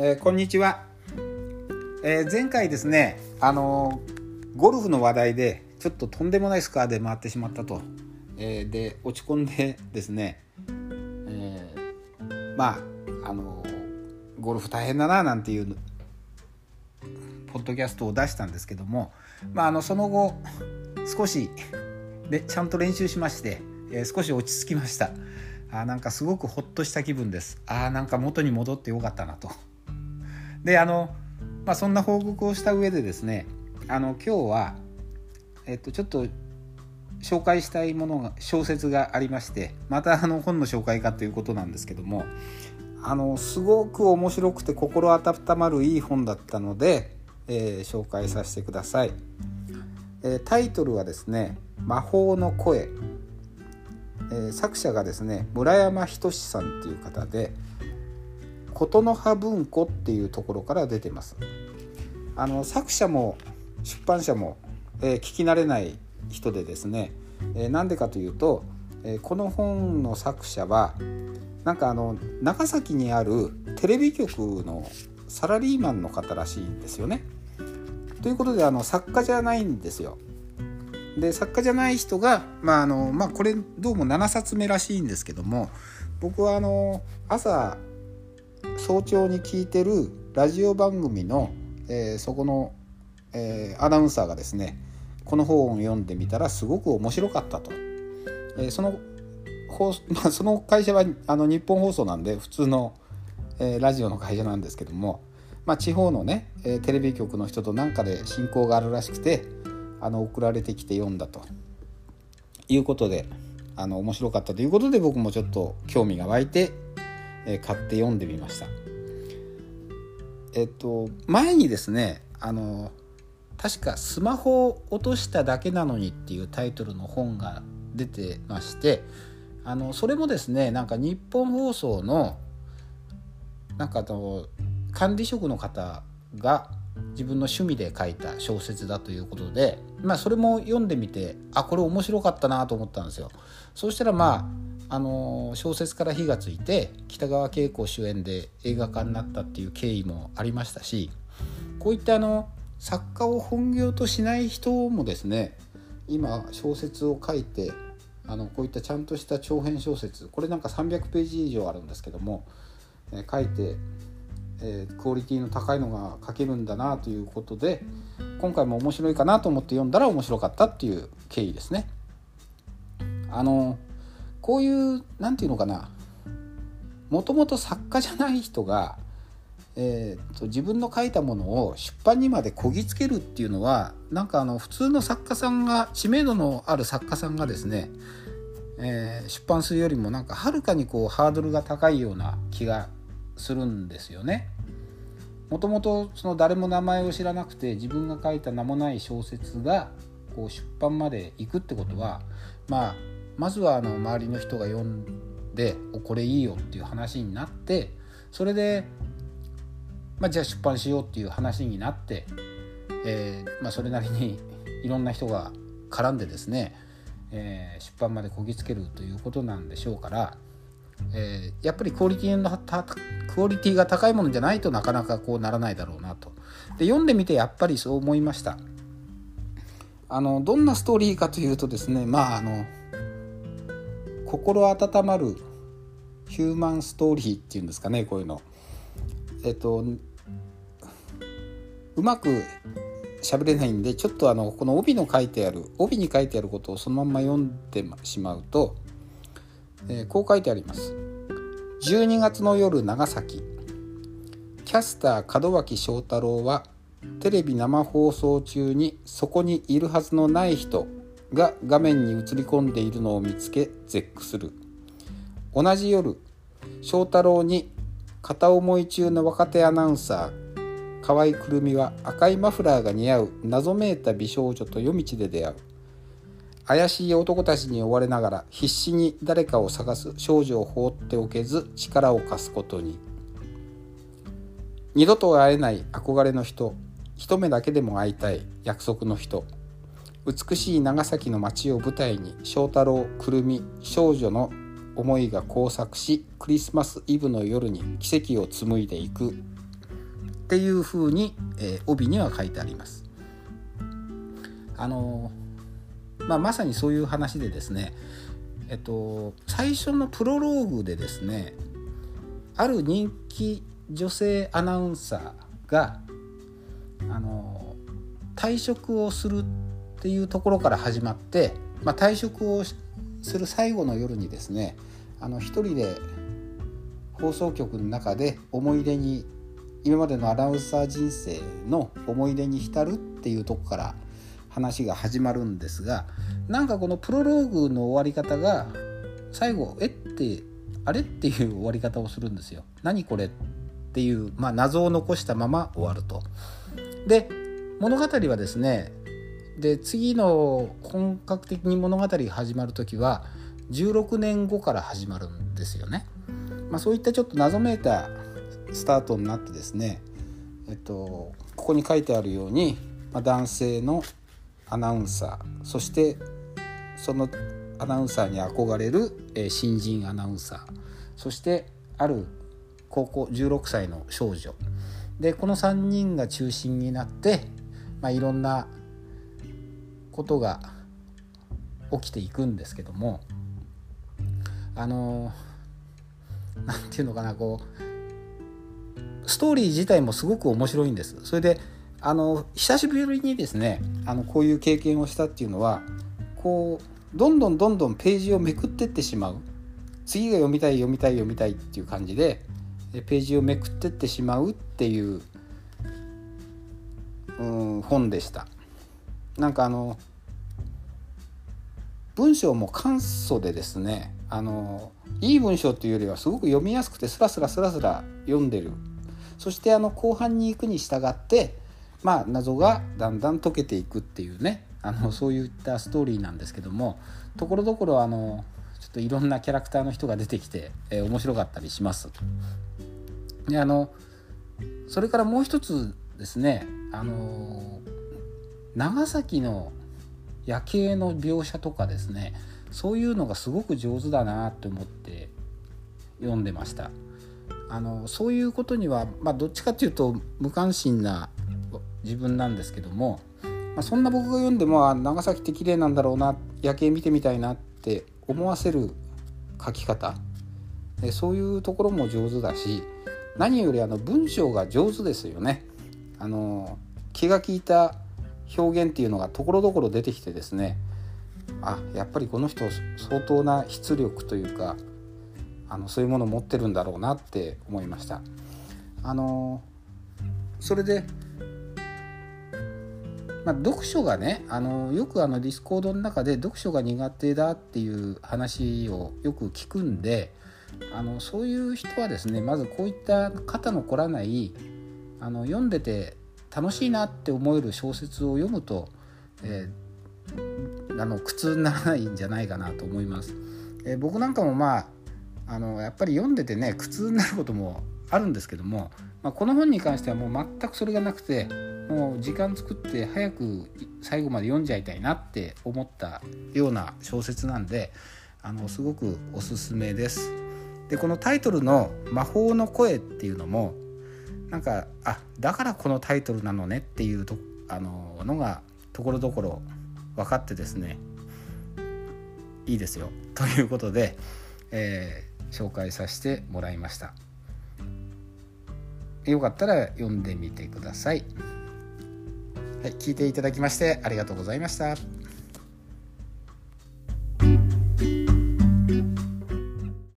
えー、こんにちは、えー、前回ですねあのゴルフの話題でちょっととんでもないスコアで回ってしまったと、え、で落ち込んでですね、えまああのゴルフ大変だななんていうポッドキャストを出したんですけども、まあ、あのその後少しでちゃんと練習しまして、え少し落ち着きました。あなんかすごくほっとした気分です。あなんか元に戻ってよかったなと。であの、まあ、そんな報告をした上でですねあの今日は、えっと、ちょっと紹介したいものが小説がありましてまたあの本の紹介かということなんですけどもあのすごく面白くて心温まるいい本だったので、えー、紹介させてください、えー、タイトルはですね「魔法の声」えー、作者がですね村山仁さんっていう方で琴の葉文庫っていうところから出てますあの作者も出版社も、えー、聞き慣れない人でですねな、えー、んでかというと、えー、この本の作者はなんかあの長崎にあるテレビ局のサラリーマンの方らしいんですよね。ということであの作家じゃないんですよ。で作家じゃない人が、まああのまあ、これどうも7冊目らしいんですけども僕はあの朝早朝に聞いてるラジオ番組の、えー、そこの、えー、アナウンサーがですねこの本を読んでみたらすごく面白かったと。えー、その放 まあ、その会社はあの日本放送なんで普通の、えー、ラジオの会社なんですけども、まあ、地方のね、えー、テレビ局の人となんかで親交があるらしくてあの送られてきて読んだということであの面白かったということで僕もちょっと興味が湧いてえ買って読んでみました。えっと前にですねあの確か「スマホを落としただけなのに」っていうタイトルの本が出てましてあのそれもですねなんか日本放送のなんかあの管理職の方が自分の趣味で書いた小説だということでまあそれも読んでみてあこれ面白かったなと思ったんですよ。そうしたらまああの小説から火がついて北川景子主演で映画化になったっていう経緯もありましたしこういったあの作家を本業としない人もですね今小説を書いてあのこういったちゃんとした長編小説これなんか300ページ以上あるんですけども、え書いて、えー、クオリティの高いのが書けるんだなということで今回も面白いかなと思って読んだら面白かったっていう経緯ですね。あのこういう何て言うのかなもともと作家じゃない人が、えーと、自分の書いたものを出版にまでこぎつけるっていうのはなんかあの普通の作家さんが知名度のある作家さんがですね、えー、出版するよりもなんかはるかにこうハードルが高いような気がするんですよね。もともとその誰も名前を知らなくて自分が書いた名もない小説がこう出版まで行くってことはまあまずはあの周りの人が読んで「これいいよ」っていう話になってそれで、まあ、じゃあ出版しようっていう話になって、えーまあ、それなりにいろんな人が絡んでですね、えー、出版までこぎつけるということなんでしょうから、えー、やっぱりクオリティのクオリティが高いものじゃないとなかなかこうならないだろうなと。で読んでみてやっぱりそう思いました。あのどんなストーリーかというとですねまああの心温まるヒューマンストーリーっていうんですかねこういうの。えっとうまく喋れないんでちょっとあのこの帯の書いてある帯に書いてあることをそのまま読んでしまうと、えー、こう書いてあります。12月の夜長崎キャスター門脇翔太郎はテレビ生放送中にそこにいるはずのない人が画面に映り込んでいるのを見つけ絶句する。同じ夜翔太郎に片思い中の若手アナウンサー河合くるみは赤いマフラーが似合う謎めいた美少女と夜道で出会う。怪しい男たちに追われながら必死に誰かを探す少女を放っておけず力を貸すことに。二度と会えない憧れの人一目だけでも会いたい約束の人。美しい長崎の街を舞台に翔太郎くるみ少女の思いが交錯しクリスマスイブの夜に奇跡を紡いでいくっていうふうに、えー、帯には書いてあります。あのまあ、まさにそういう話でですね、えっと、最初のプロローグでですねある人気女性アナウンサーがあの退職をするってっていうところから始まって、まあ、退職をする最後の夜にですねあの一人で放送局の中で思い出に今までのアナウンサー人生の思い出に浸るっていうとこから話が始まるんですがなんかこのプロローグの終わり方が最後「えっ?」て「あれ?」っていう終わり方をするんですよ。何これっていう、まあ、謎を残したまま終わると。で物語はですねで次の本格的に物語が始まる時は16年後から始まるんですよね。まあ、そういったちょっと謎めいたスタートになってですね、えっと、ここに書いてあるように、まあ、男性のアナウンサーそしてそのアナウンサーに憧れる、えー、新人アナウンサーそしてある高校16歳の少女でこの3人が中心になって、まあ、いろんなことが起きていくんですけどもあの何て言うのかなこうストーリー自体もすごく面白いんです。それであの久しぶりにですねあのこういう経験をしたっていうのはこうどんどんどんどんページをめくってってしまう次が読みたい読みたい読みたいっていう感じでページをめくってってしまうっていううん本でした。なんかあの文章も簡素でですねあのいい文章というよりはすごく読みやすくてスラスラスラスラ読んでるそしてあの後半に行くに従ってまあ謎がだんだん解けていくっていうねあのそういったストーリーなんですけどもところどころあのちょっといろんなキャラクターの人が出てきて、えー、面白かったりします。であのそれからもう一つですねあの長崎の夜景の描写とかですねそういうのがすごく上手だなと思って読んでましたあのそういうことには、まあ、どっちかっていうと無関心な自分なんですけども、まあ、そんな僕が読んでも長崎って綺麗なんだろうな夜景見てみたいなって思わせる書き方そういうところも上手だし何よりあの文章が上手ですよね。あの気が利いた表現っていうのがところどころ出てきてですねあやっぱりこの人相当な出力というかあのそういうものを持ってるんだろうなって思いました。あのそれでまあ、読書がねあのよくあのディスコードの中で読書が苦手だっていう話をよく聞くんであのそういう人はですねまずこういった肩の凝らないあの読んでて楽しいなって思える小説を読むと、えー、あの苦痛にならないんじゃないかなと思います。えー、僕なんかもまああのやっぱり読んでてね苦痛になることもあるんですけども、まあ、この本に関してはもう全くそれがなくてもう時間作って早く最後まで読んじゃいたいなって思ったような小説なんであのすごくおすすめです。でこのタイトルの「魔法の声」っていうのもなんかあだからこのタイトルなのねっていうとあののがところどころ分かってですねいいですよ。ということで、えー、紹介させてもらいました。よかったら読んでみてください、はい、聞いていただきましてありがとうございました。